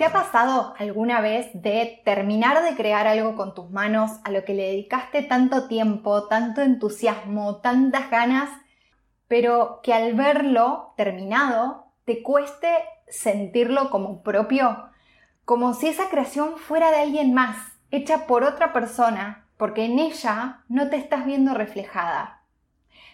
¿Te ha pasado alguna vez de terminar de crear algo con tus manos a lo que le dedicaste tanto tiempo, tanto entusiasmo, tantas ganas, pero que al verlo terminado te cueste sentirlo como propio? Como si esa creación fuera de alguien más, hecha por otra persona, porque en ella no te estás viendo reflejada.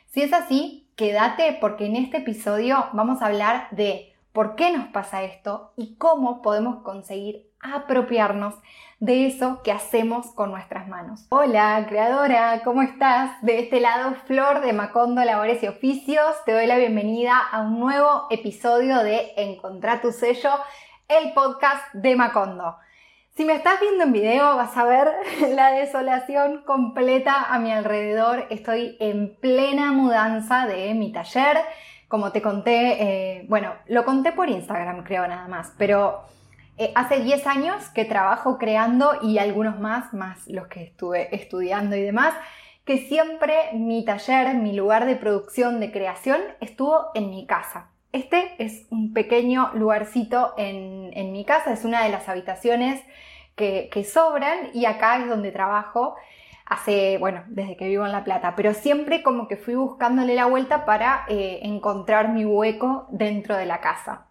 Si es así, quédate porque en este episodio vamos a hablar de por qué nos pasa esto y cómo podemos conseguir apropiarnos de eso que hacemos con nuestras manos. Hola, creadora, ¿cómo estás? De este lado, Flor de Macondo Labores y Oficios, te doy la bienvenida a un nuevo episodio de Encontrar tu sello, el podcast de Macondo. Si me estás viendo en video vas a ver la desolación completa a mi alrededor. Estoy en plena mudanza de mi taller como te conté, eh, bueno, lo conté por Instagram creo nada más, pero eh, hace 10 años que trabajo creando y algunos más, más los que estuve estudiando y demás, que siempre mi taller, mi lugar de producción, de creación, estuvo en mi casa. Este es un pequeño lugarcito en, en mi casa, es una de las habitaciones que, que sobran y acá es donde trabajo hace, bueno, desde que vivo en La Plata, pero siempre como que fui buscándole la vuelta para eh, encontrar mi hueco dentro de la casa.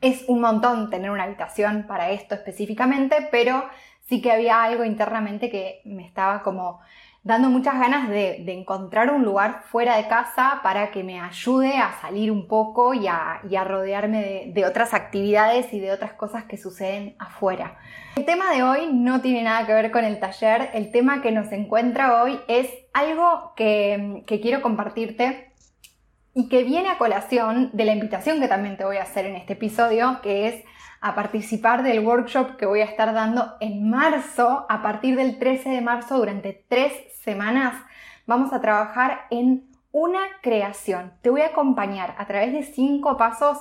Es un montón tener una habitación para esto específicamente, pero sí que había algo internamente que me estaba como dando muchas ganas de, encontrar un lugar fuera de casa para que me ayude a salir un poco y a, rodearme de, otras actividades y de otras cosas que suceden afuera. El tema de hoy no tiene nada que ver con el taller, el tema que nos encuentra hoy es algo que, quiero compartirte y que viene a colación de la invitación que también te voy a hacer en este episodio, que es a participar del workshop que voy a estar dando en marzo, a partir del 13 de marzo, durante tres semanas. Vamos a trabajar en una creación. Te voy a acompañar a través de cinco pasos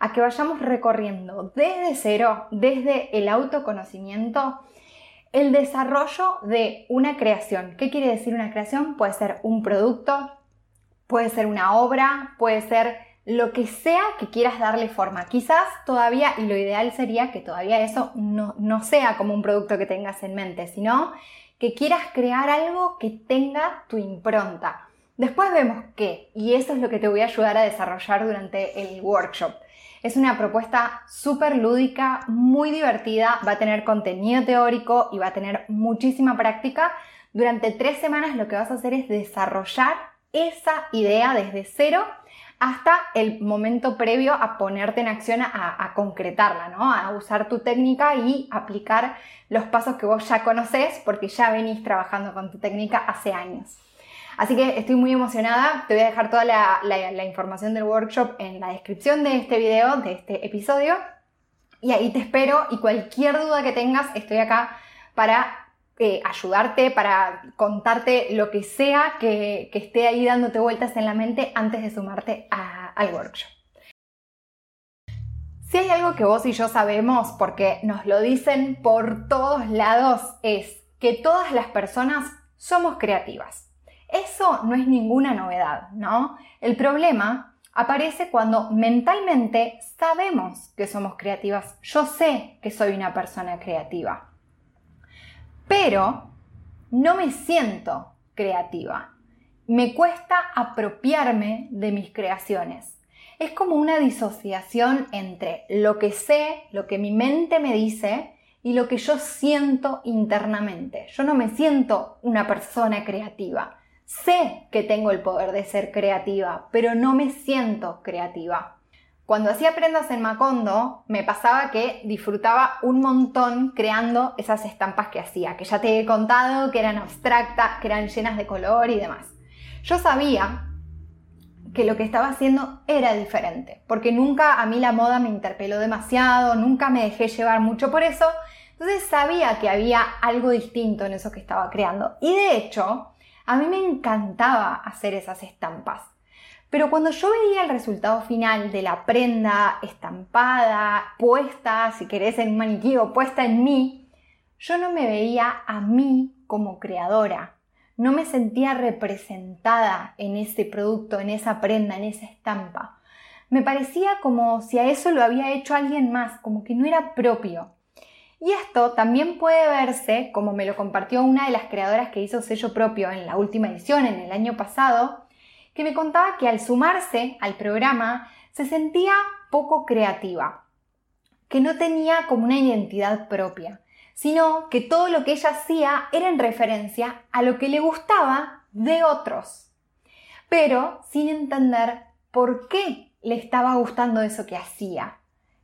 a que vayamos recorriendo desde cero, desde el autoconocimiento, el desarrollo de una creación. ¿Qué quiere decir una creación? Puede ser un producto, puede ser una obra, puede ser lo que sea que quieras darle forma. Quizás todavía, y lo ideal sería que todavía eso no, no, sea como un producto que tengas en mente, sino que quieras crear algo que tenga tu impronta. Después vemos qué, y eso es lo que te voy a ayudar a desarrollar durante el workshop. Es una propuesta súper lúdica, muy divertida, va a tener contenido teórico y va a tener muchísima práctica. Durante tres semanas lo que vas a hacer es desarrollar esa idea desde cero hasta el momento previo a ponerte en acción a, concretarla, ¿no? A usar tu técnica y aplicar los pasos que vos ya conocés porque ya venís trabajando con tu técnica hace años. Así que estoy muy emocionada, te voy a dejar toda la, la información del workshop en la descripción de este video, de este episodio, y ahí te espero y cualquier duda que tengas, estoy acá para ayudarte, para contarte lo que sea que, esté ahí dándote vueltas en la mente antes de sumarte al workshop. Si hay algo que vos y yo sabemos, porque nos lo dicen por todos lados, es que todas las personas somos creativas. Eso no es ninguna novedad, ¿no? El problema aparece cuando mentalmente sabemos que somos creativas. Yo sé que soy una persona creativa pero no me siento creativa. Me cuesta apropiarme de mis creaciones. Es como una disociación entre lo que sé, lo que mi mente me dice y lo que yo siento internamente. Yo no me siento una persona creativa. Sé que tengo el poder de ser creativa, pero no me siento creativa. Cuando hacía prendas en Macondo, me pasaba que disfrutaba un montón creando esas estampas que hacía, que ya te he contado que eran abstractas, que eran llenas de color y demás. Yo sabía que lo que estaba haciendo era diferente, porque nunca a mí la moda me interpeló demasiado, nunca me dejé llevar mucho por eso, entonces sabía que había algo distinto en eso que estaba creando. Y de hecho, a mí me encantaba hacer esas estampas. Pero cuando yo veía el resultado final de la prenda estampada, puesta, si querés, en un maniquí o puesta en mí, yo no me veía a mí como creadora. No me sentía representada en ese producto, en esa prenda, en esa estampa. me parecía como si a eso lo había hecho alguien más, como que no era propio. Y esto también puede verse, como me lo compartió una de las creadoras que hizo sello propio en la última edición, en el año pasado, que me contaba que al sumarse al programa se sentía poco creativa, que no tenía como una identidad propia, sino que todo lo que ella hacía era en referencia a lo que le gustaba de otros, pero sin entender por qué le estaba gustando eso que hacía.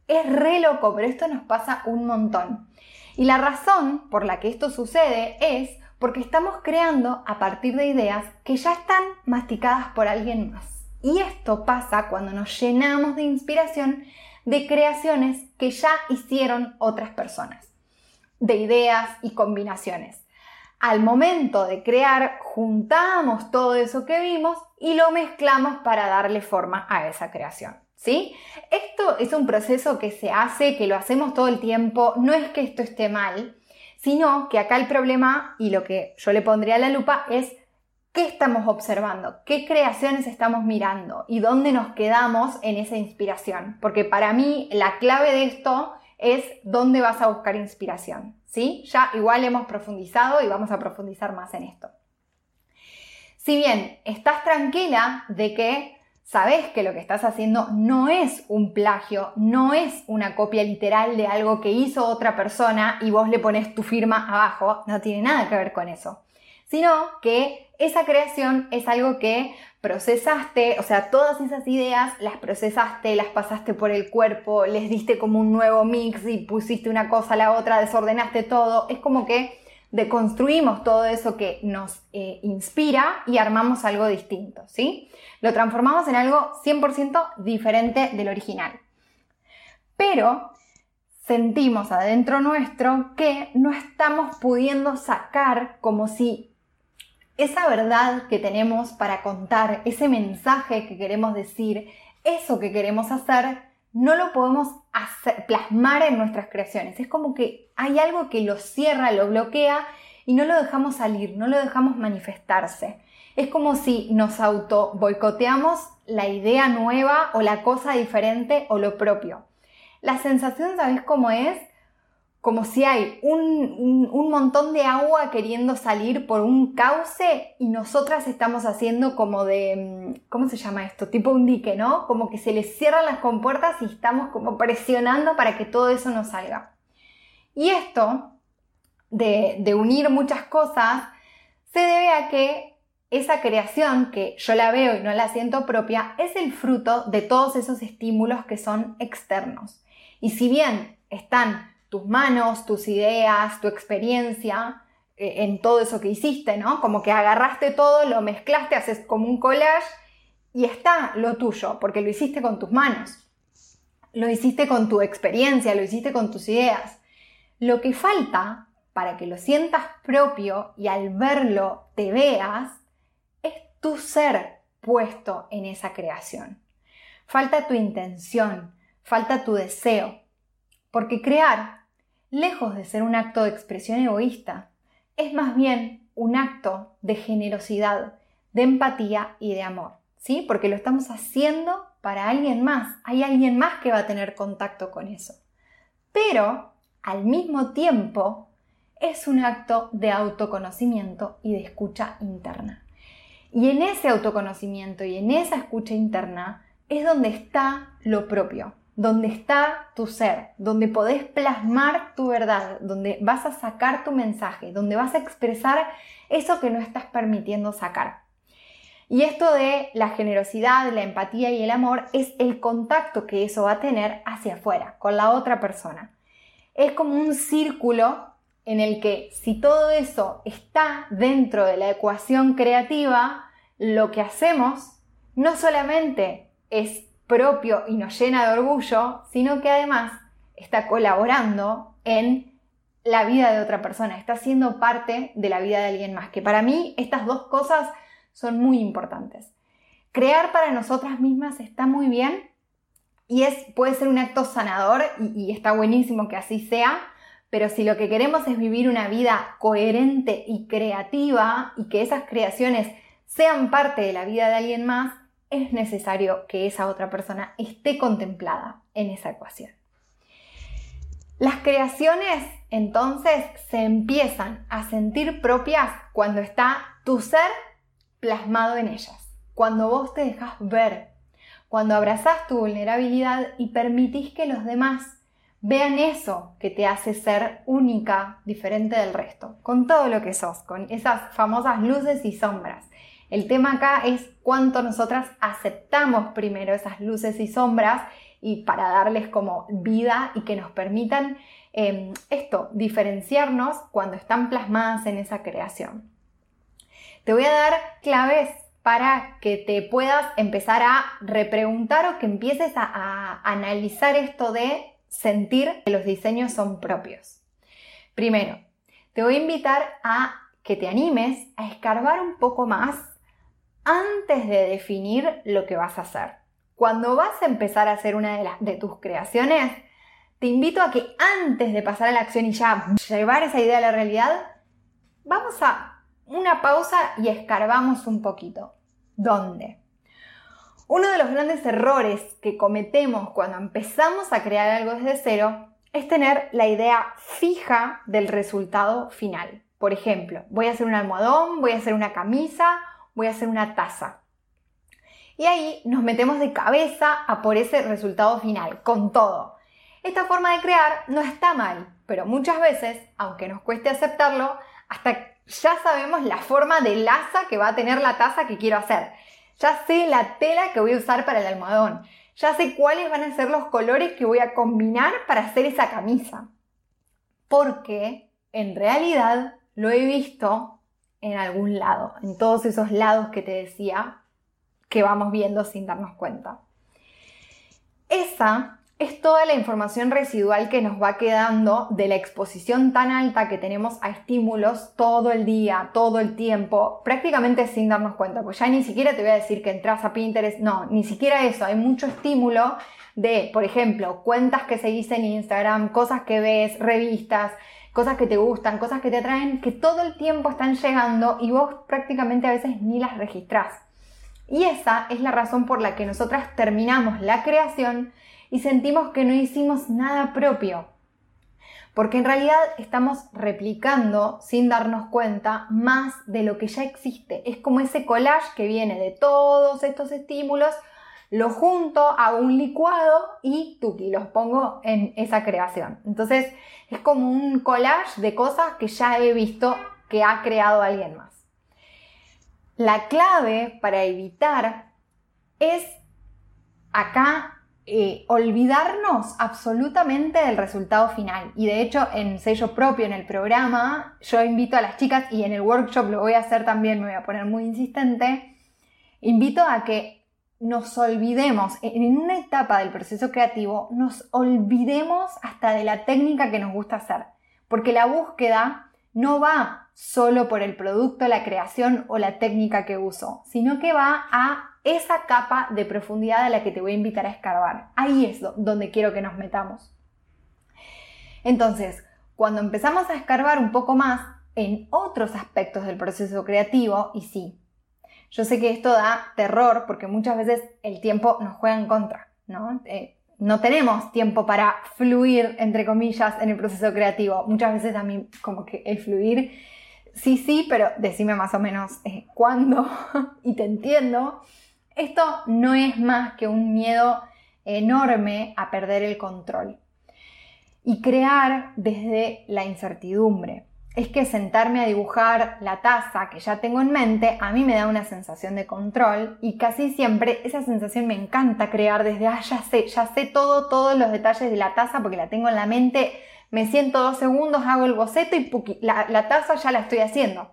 Es re loco, pero esto nos pasa un montón. Y la razón por la que esto sucede es porque estamos creando a partir de ideas que ya están masticadas por alguien más. Y esto pasa cuando nos llenamos de inspiración de creaciones que ya hicieron otras personas, de ideas y combinaciones. Al momento de crear, juntamos todo eso que vimos y lo mezclamos para darle forma a esa creación. ¿Sí? Esto es un proceso que se hace, que lo hacemos todo el tiempo, no es que esto esté mal, sino que acá el problema y lo que yo le pondría a la lupa es qué estamos observando, qué creaciones estamos mirando y dónde nos quedamos en esa inspiración. Porque para mí la clave de esto es dónde vas a buscar inspiración. ¿Sí? Ya igual hemos profundizado y vamos a profundizar más en esto. Si bien estás tranquila de que sabes que lo que estás haciendo no es un plagio, no es una copia literal de algo que hizo otra persona y vos le pones tu firma abajo, no tiene nada que ver con eso, sino que esa creación es algo que procesaste, o sea, todas esas ideas las procesaste, las pasaste por el cuerpo, les diste como un nuevo mix y pusiste una cosa a la otra, desordenaste todo, es como que deconstruimos todo eso que nos eh, inspira y armamos algo distinto, ¿sí? Lo transformamos en algo 100% diferente del original. Pero sentimos adentro nuestro que no estamos pudiendo sacar como si esa verdad que tenemos para contar, ese mensaje que queremos decir, eso que queremos hacer, no lo podemos plasmar en nuestras creaciones. Es como que hay algo que lo cierra, lo bloquea y no lo dejamos salir, no lo dejamos manifestarse. Es como si nos auto boicoteamos la idea nueva o la cosa diferente o lo propio. La sensación, ¿sabes cómo es? como si hay un, montón de agua queriendo salir por un cauce y nosotras estamos haciendo como de, mm, ¿cómo se llama esto? Tipo un dique, ¿no? Como que se les cierran las compuertas y estamos como presionando para que todo eso no salga. Y esto de unir muchas cosas se debe a que esa creación que yo la veo y no la siento propia es el fruto de todos esos estímulos que son externos. Y si bien están tus manos, tus ideas, tu experiencia eh, en todo eso que hiciste, ¿no? Como que agarraste todo, lo mezclaste, haces como un collage y está lo tuyo, porque lo hiciste con tus manos, lo hiciste con tu experiencia, lo hiciste con tus ideas. Lo que falta para que lo sientas propio y al verlo te veas tu ser puesto en esa creación. Falta tu intención, falta tu deseo, porque crear lejos de ser un acto de expresión egoísta, es más bien un acto de generosidad, de empatía y de amor, ¿sí? Porque lo estamos haciendo para alguien más, hay alguien más que va a tener contacto con eso. Pero, al mismo tiempo, es un acto de autoconocimiento y de escucha interna. Y en ese autoconocimiento y en esa escucha interna es donde está lo propio, donde está tu ser, donde podés plasmar tu verdad, donde vas a sacar tu mensaje, donde vas a expresar eso que no estás permitiendo sacar. Y esto de la generosidad, la empatía y el amor es el contacto que eso va a tener hacia afuera, con la otra persona. Es como un círculo en el que si todo eso está dentro de la ecuación creativa, lo que hacemos no solamente es propio y nos llena de orgullo, sino que además está colaborando en la vida de otra persona, está siendo parte de la vida de alguien más, que para mí estas dos cosas son muy importantes. Crear para nosotras mismas está muy bien y es, puede ser un acto sanador y, y está buenísimo que así sea, pero si lo que queremos es vivir una vida coherente y creativa y que esas creaciones sean parte de la vida de alguien más, es necesario que esa otra persona esté contemplada en esa ecuación. Las creaciones entonces se empiezan a sentir propias cuando está tu ser plasmado en ellas, cuando vos te dejas ver, cuando abrazás tu vulnerabilidad y permitís que los demás vean eso que te hace ser única, diferente del resto, con todo lo que sos, con esas famosas luces y sombras. El tema acá es cuánto nosotras aceptamos primero esas luces y sombras y para darles como vida y que nos permitan em, esto, diferenciarnos cuando están plasmadas en esa creación. Te voy a dar claves para que te puedas empezar a repreguntar o que empieces a, a analizar esto de sentir que los diseños son propios. Primero, te voy a invitar a que te animes a escarbar un poco más antes de definir lo que vas a hacer. Cuando vas a empezar a hacer una de, de tus creaciones, te invito a que antes de pasar a la acción y ya llevar esa idea a la realidad, vamos a una pausa y escarbamos un poquito. ¿Dónde? Uno de los grandes errores que cometemos cuando empezamos a crear algo desde cero es tener la idea fija del resultado final. Por ejemplo, voy a hacer un almohadón, voy a hacer una camisa, voy a hacer una taza. Y ahí nos metemos de cabeza a por ese resultado final, con todo. Esta forma de crear no está mal, pero muchas veces, aunque nos cueste aceptarlo, hasta ya sabemos la forma de laza que va a tener la taza que quiero hacer. Ya sé la tela que voy a usar para el almohadón. Ya sé cuáles van a ser los colores que voy a combinar para hacer esa camisa. Porque en realidad lo he visto en algún lado, en todos esos lados que te decía que vamos viendo sin darnos cuenta. Esa es toda la información residual que nos va quedando de la exposición tan alta que tenemos a estímulos todo el día, todo el tiempo, prácticamente sin darnos cuenta. Pues ya ni siquiera te voy a decir que entras a Pinterest, no, ni siquiera eso. Hay mucho estímulo de, por ejemplo, cuentas que seguís en Instagram, cosas que ves, revistas, cosas que te gustan, cosas que te atraen, que todo el tiempo están llegando y vos prácticamente a veces ni las registrás. Y esa es la razón por la que nosotras terminamos la creación y sentimos que no hicimos nada propio. Porque en realidad estamos replicando sin darnos cuenta más de lo que ya existe. Es como ese collage que viene de todos estos estímulos, lo junto, hago un licuado y tuki, los pongo en esa creación. Entonces es como un collage de cosas que ya he visto que ha creado alguien más. La clave para evitar es acá eh, olvidarnos absolutamente del resultado final. Y de hecho, en sello propio, en el programa, yo invito a las chicas, y en el workshop lo voy a hacer también, me voy a poner muy insistente, invito a que nos olvidemos, en una etapa del proceso creativo, nos olvidemos hasta de la técnica que nos gusta hacer. Porque la búsqueda no va solo por el producto, la creación o la técnica que uso, sino que va a esa capa de profundidad a la que te voy a invitar a escarbar. Ahí es donde quiero que nos metamos. Entonces, cuando empezamos a escarbar un poco más en otros aspectos del proceso creativo, y sí, yo sé que esto da terror porque muchas veces el tiempo nos juega en contra, ¿no? Eh, no tenemos tiempo para fluir, entre comillas, en el proceso creativo. Muchas veces a mí como que el fluir, sí, sí, pero decime más o menos eh, cuándo y te entiendo. Esto no es más que un miedo enorme a perder el control y crear desde la incertidumbre es que sentarme a dibujar la taza que ya tengo en mente a mí me da una sensación de control y casi siempre esa sensación me encanta crear desde, ah, ya sé, ya sé todo, todos los detalles de la taza porque la tengo en la mente, me siento dos segundos, hago el boceto y la, taza ya la estoy haciendo.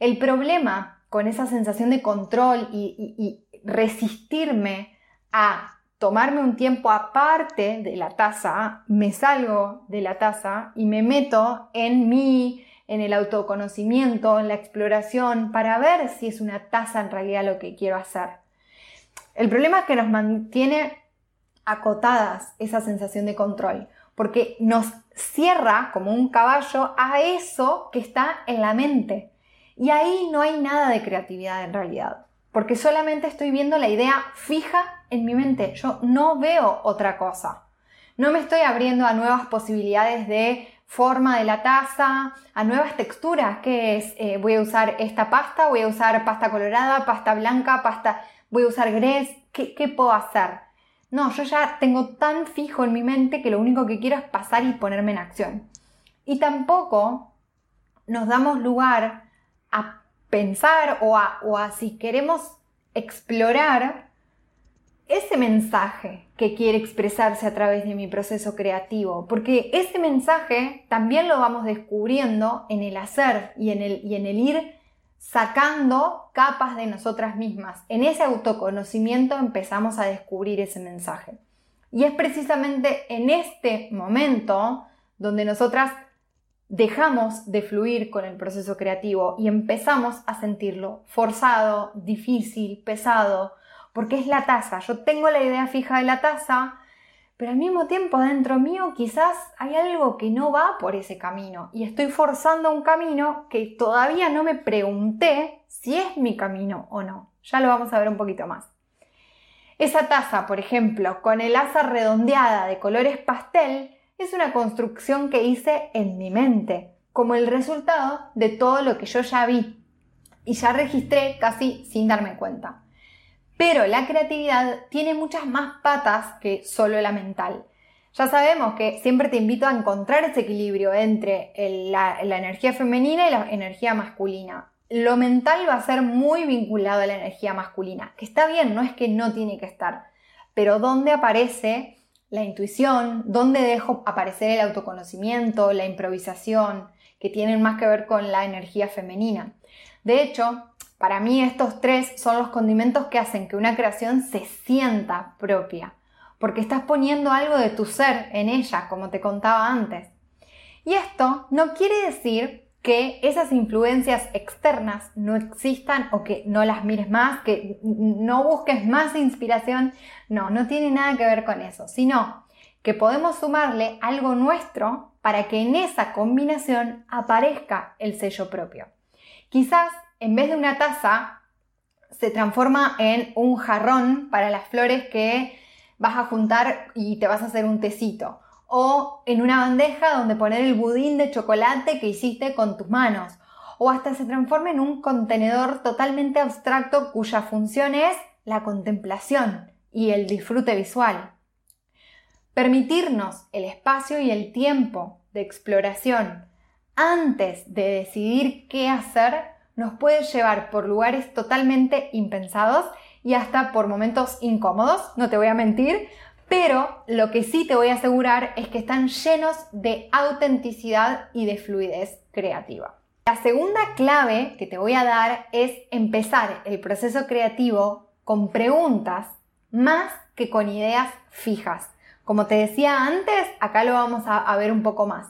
El problema con esa sensación de control y resistirme a tomarme un tiempo aparte de la taza, me salgo de la taza y me meto en mí, en el autoconocimiento, en la exploración, para ver si es una taza en realidad lo que quiero hacer. El problema es que nos mantiene acotadas esa sensación de control, porque nos cierra como un caballo a eso que está en la mente. Y ahí no hay nada de creatividad en realidad. Porque solamente estoy viendo la idea fija en mi mente. Yo no veo otra cosa. No me estoy abriendo a nuevas posibilidades de forma de la taza, a nuevas texturas, que es, eh, voy a usar esta pasta, voy a usar pasta colorada, pasta blanca, pasta, voy a usar grés, ¿qué, ¿qué puedo hacer? No, yo ya tengo tan fijo en mi mente que lo único que quiero es pasar y ponerme en acción. Y tampoco nos damos lugar a pensar o a, o a si queremos explorar ese mensaje que quiere expresarse a través de mi proceso creativo, porque ese mensaje también lo vamos descubriendo en el hacer y en el, y en el ir sacando capas de nosotras mismas. En ese autoconocimiento empezamos a descubrir ese mensaje. Y es precisamente en este momento donde nosotras dejamos de fluir con el proceso creativo y empezamos a sentirlo forzado, difícil, pesado, porque es la taza. Yo tengo la idea fija de la taza, pero al mismo tiempo dentro mío quizás hay algo que no va por ese camino y estoy forzando un camino que todavía no me pregunté si es mi camino o no. Ya lo vamos a ver un poquito más. Esa taza, por ejemplo, con el asa redondeada de colores pastel, es una construcción que hice en mi mente, como el resultado de todo lo que yo ya vi y ya registré casi sin darme cuenta. Pero la creatividad tiene muchas más patas que solo la mental. Ya sabemos que siempre te invito a encontrar ese equilibrio entre la, energía femenina y la energía masculina. Lo mental va a ser muy vinculado a la energía masculina, que está bien, no es que no tiene que estar, pero ¿dónde aparece la intuición? ¿Dónde dejo aparecer el autoconocimiento, la improvisación, que tienen más que ver con la energía femenina? De hecho, para mí estos tres son los condimentos que hacen que una creación se sienta propia, porque estás poniendo algo de tu ser en ella, como te contaba antes. Y esto no quiere decir que esas influencias externas no existan o que no las mires más, que no busques más inspiración. No, no tiene nada que ver con eso, sino que podemos sumarle algo nuestro para que en esa combinación aparezca el sello propio. Quizás en vez de una taza, se transforma en un jarrón para las flores que vas a juntar y te vas a hacer un tecito. O en una bandeja donde poner el budín de chocolate que hiciste con tus manos. O hasta se transforma en un contenedor totalmente abstracto cuya función es la contemplación y el disfrute visual. Permitirnos el espacio y el tiempo de exploración antes de decidir qué hacer nos puede llevar por lugares totalmente impensados y hasta por momentos incómodos, no te voy a mentir, pero lo que sí te voy a asegurar es que están llenos de autenticidad y de fluidez creativa. La segunda clave que te voy a dar es empezar el proceso creativo con preguntas más que con ideas fijas. Como te decía antes, acá lo vamos a, ver un poco más.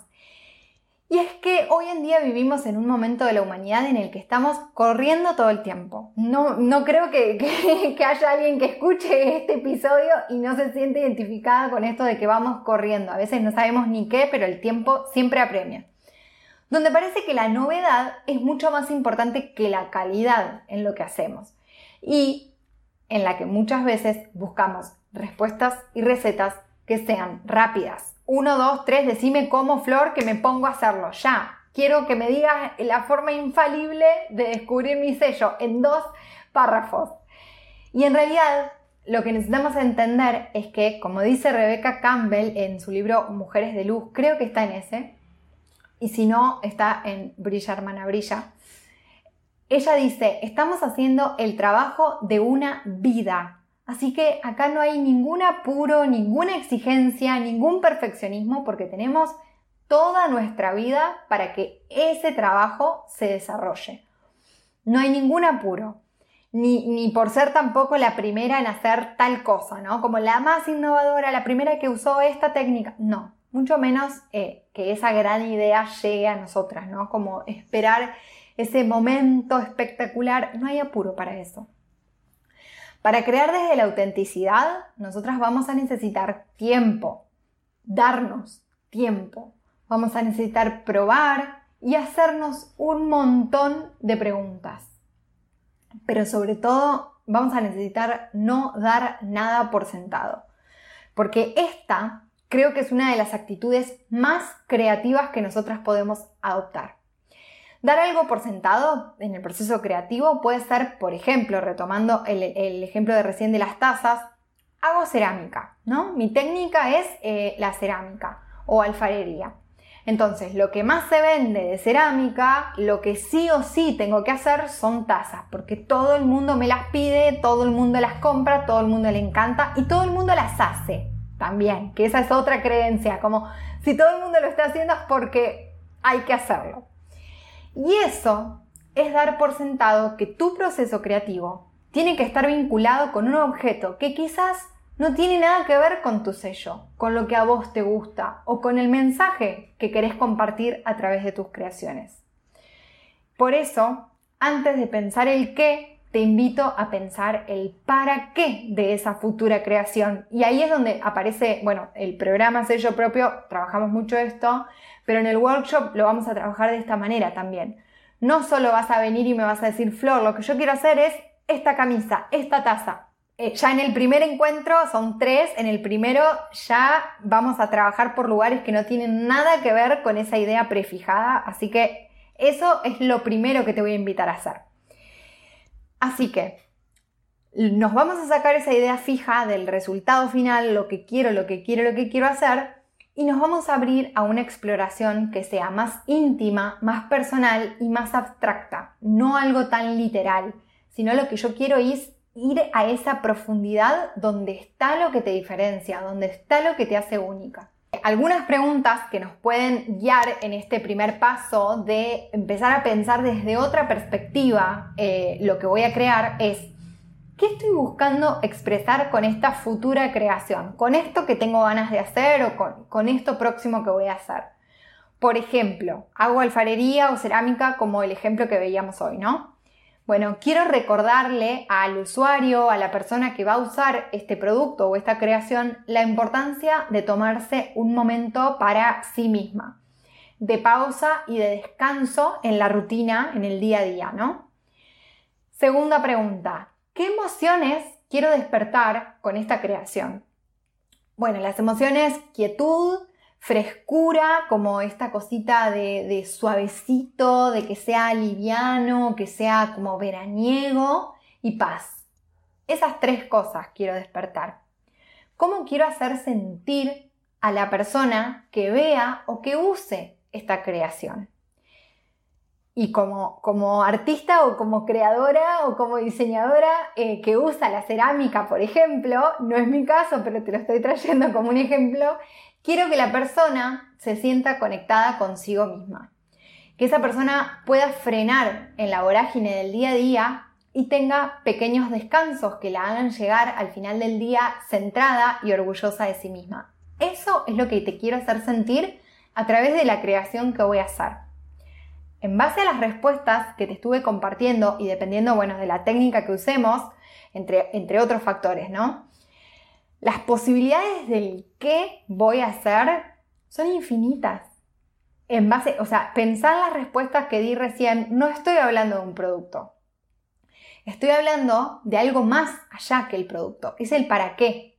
Y es que hoy en día vivimos en un momento de la humanidad en el que estamos corriendo todo el tiempo. No, no creo que, que, haya alguien que escuche este episodio y no se siente identificada con esto de que vamos corriendo. A veces no sabemos ni qué, pero el tiempo siempre apremia. Donde parece que la novedad es mucho más importante que la calidad en lo que hacemos. Y en la que muchas veces buscamos respuestas y recetas que sean rápidas, uno, dos, tres, decime cómo, Flor, que me pongo a hacerlo. Ya. Quiero que me digas la forma infalible de descubrir mi sello en dos párrafos. Y en realidad, lo que necesitamos entender es que, como dice Rebecca Campbell en su libro Mujeres de Luz, creo que está en ese, y si no, está en Brilla Hermana Brilla. Ella dice, estamos haciendo el trabajo de una vida, Así que acá no hay ningún apuro, ninguna exigencia, ningún perfeccionismo porque tenemos toda nuestra vida para que ese trabajo se desarrolle. No hay ningún apuro, ni, por ser tampoco la primera en hacer tal cosa, ¿no? Como la más innovadora, la primera que usó esta técnica. No, mucho menos eh, que esa gran idea llegue a nosotras, ¿no? Como esperar ese momento espectacular. No hay apuro para eso. Para crear desde la autenticidad, nosotras vamos a necesitar tiempo, darnos tiempo. Vamos a necesitar probar y hacernos un montón de preguntas. pero sobre todo vamos a necesitar no dar nada por sentado. Porque esta creo que es una de las actitudes más creativas que nosotras podemos adoptar. Dar algo por sentado en el proceso creativo puede ser, por ejemplo, retomando el, ejemplo de recién de las tazas, hago cerámica, ¿no? Mi técnica es eh, la cerámica o alfarería. Entonces, lo que más se vende de cerámica, lo que sí o sí tengo que hacer son tazas, porque todo el mundo me las pide, todo el mundo las compra, todo el mundo le encanta y todo el mundo las hace también, que esa es otra creencia, como si todo el mundo lo está haciendo es porque hay que hacerlo. Y eso es dar por sentado que tu proceso creativo tiene que estar vinculado con un objeto que quizás no tiene nada que ver con tu sello, con lo que a vos te gusta o con el mensaje que querés compartir a través de tus creaciones. Por eso, antes de pensar el qué, te invito a pensar el para qué de esa futura creación. Y ahí es donde aparece, bueno, el programa sello propio, trabajamos mucho esto, pero en el workshop lo vamos a trabajar de esta manera también. No solo vas a venir y me vas a decir, Flor, lo que yo quiero hacer es esta camisa, esta taza. Eh, ya en el primer encuentro son tres, en el primero ya vamos a trabajar por lugares que no tienen nada que ver con esa idea prefijada, así que eso es lo primero que te voy a invitar a hacer. Así que nos vamos a sacar esa idea fija del resultado final, lo que quiero, lo que quiero, lo que quiero hacer, y nos vamos a abrir a una exploración que sea más íntima, más personal y más abstracta, no algo tan literal, sino lo que yo quiero es ir a esa profundidad donde está lo que te diferencia, donde está lo que te hace única. Algunas preguntas que nos pueden guiar en este primer paso de empezar a pensar desde otra perspectiva eh, lo que voy a crear es ¿Qué estoy buscando expresar con esta futura creación? Con esto que tengo ganas de hacer o con, esto próximo que voy a hacer. Por ejemplo, hago alfarería o cerámica como el ejemplo que veíamos hoy, ¿no? Bueno, quiero recordarle al usuario, a la persona que va a usar este producto o esta creación, la importancia de tomarse un momento para sí misma, de pausa y de descanso en la rutina, en el día a día, ¿no? Segunda pregunta, ¿Qué emociones quiero despertar con esta creación? Bueno, las emociones quietud, frescura, como esta cosita de, suavecito, de que sea liviano, que sea como veraniego y paz. Esas tres cosas quiero despertar. ¿Cómo quiero hacer sentir a la persona que vea o que use esta creación? Y como, como artista o como creadora o como diseñadora eh, que usa la cerámica, por ejemplo, no es mi caso, pero te lo estoy trayendo como un ejemplo, quiero que la persona se sienta conectada consigo misma. Que esa persona pueda frenar en la vorágine del día a día y tenga pequeños descansos que la hagan llegar al final del día centrada y orgullosa de sí misma. Eso es lo que te quiero hacer sentir a través de la creación que voy a hacer. En base a las respuestas que te estuve compartiendo y dependiendo, bueno, de la técnica que usemos, entre, otros factores, ¿no? Las posibilidades del qué voy a hacer son infinitas. En base, o sea, pensar las respuestas que di recién, no estoy hablando de un producto. Estoy hablando de algo más allá que el producto. Es el para qué.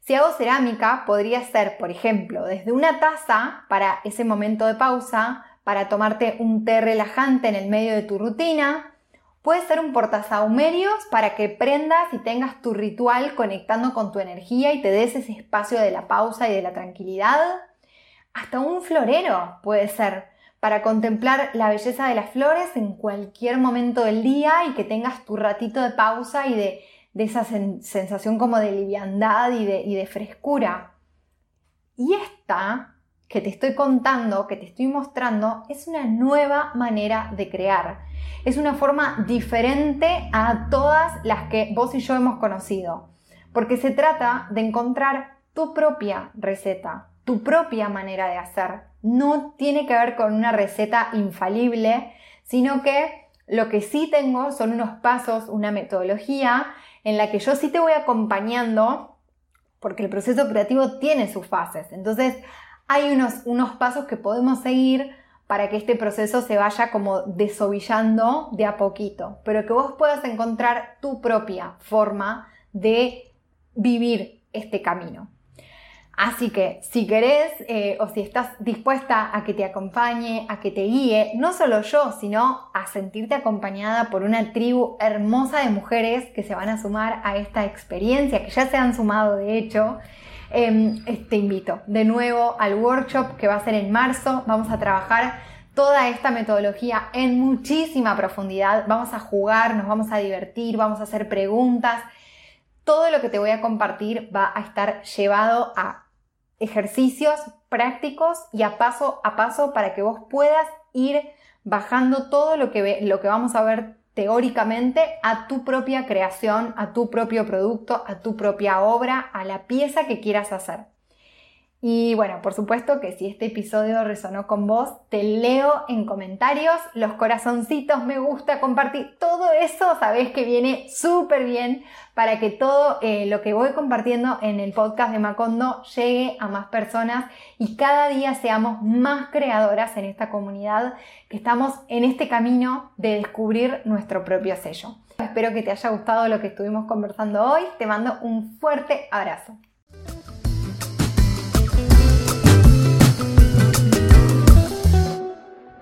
Si hago cerámica, podría ser, por ejemplo, desde una taza para ese momento de pausa, para tomarte un té relajante en el medio de tu rutina. Puede ser un portasahumerios para que prendas y tengas tu ritual conectando con tu energía y te des ese espacio de la pausa y de la tranquilidad. Hasta un florero puede ser para contemplar la belleza de las flores en cualquier momento del día y que tengas tu ratito de pausa y de, esa sensación como de liviandad y de, y de frescura. Y esta que te estoy contando, que te estoy mostrando, es una nueva manera de crear. Es una forma diferente a todas las que vos y yo hemos conocido. Porque se trata de encontrar tu propia receta, tu propia manera de hacer. No tiene que ver con una receta infalible, sino que lo que sí tengo son unos pasos, una metodología en la que yo sí te voy acompañando, porque el proceso creativo tiene sus fases. Entonces, hay unos, unos pasos que podemos seguir para que este proceso se vaya como desovillando de a poquito, pero que vos puedas encontrar tu propia forma de vivir este camino. Así que si querés eh, o si estás dispuesta a que te acompañe, a que te guíe, no solo yo, sino a sentirte acompañada por una tribu hermosa de mujeres que se van a sumar a esta experiencia, que ya se han sumado de hecho, em, te invito de nuevo al workshop que va a ser en marzo. Vamos a trabajar toda esta metodología en muchísima profundidad. Vamos a jugar, nos vamos a divertir, vamos a hacer preguntas. Todo lo que te voy a compartir va a estar llevado a ejercicios prácticos y a paso a paso para que vos puedas ir bajando todo lo que, lo que vamos a ver teóricamente a tu propia creación, a tu propio producto, a tu propia obra, a la pieza que quieras hacer. Y bueno, por supuesto que si este episodio resonó con vos, te leo en comentarios, los corazoncitos, me gusta, compartir, todo eso sabés que viene súper bien para que todo eh, lo que voy compartiendo en el podcast de Macondo llegue a más personas y cada día seamos más creadoras en esta comunidad que estamos en este camino de descubrir nuestro propio sello. Espero que te haya gustado lo que estuvimos conversando hoy, te mando un fuerte abrazo.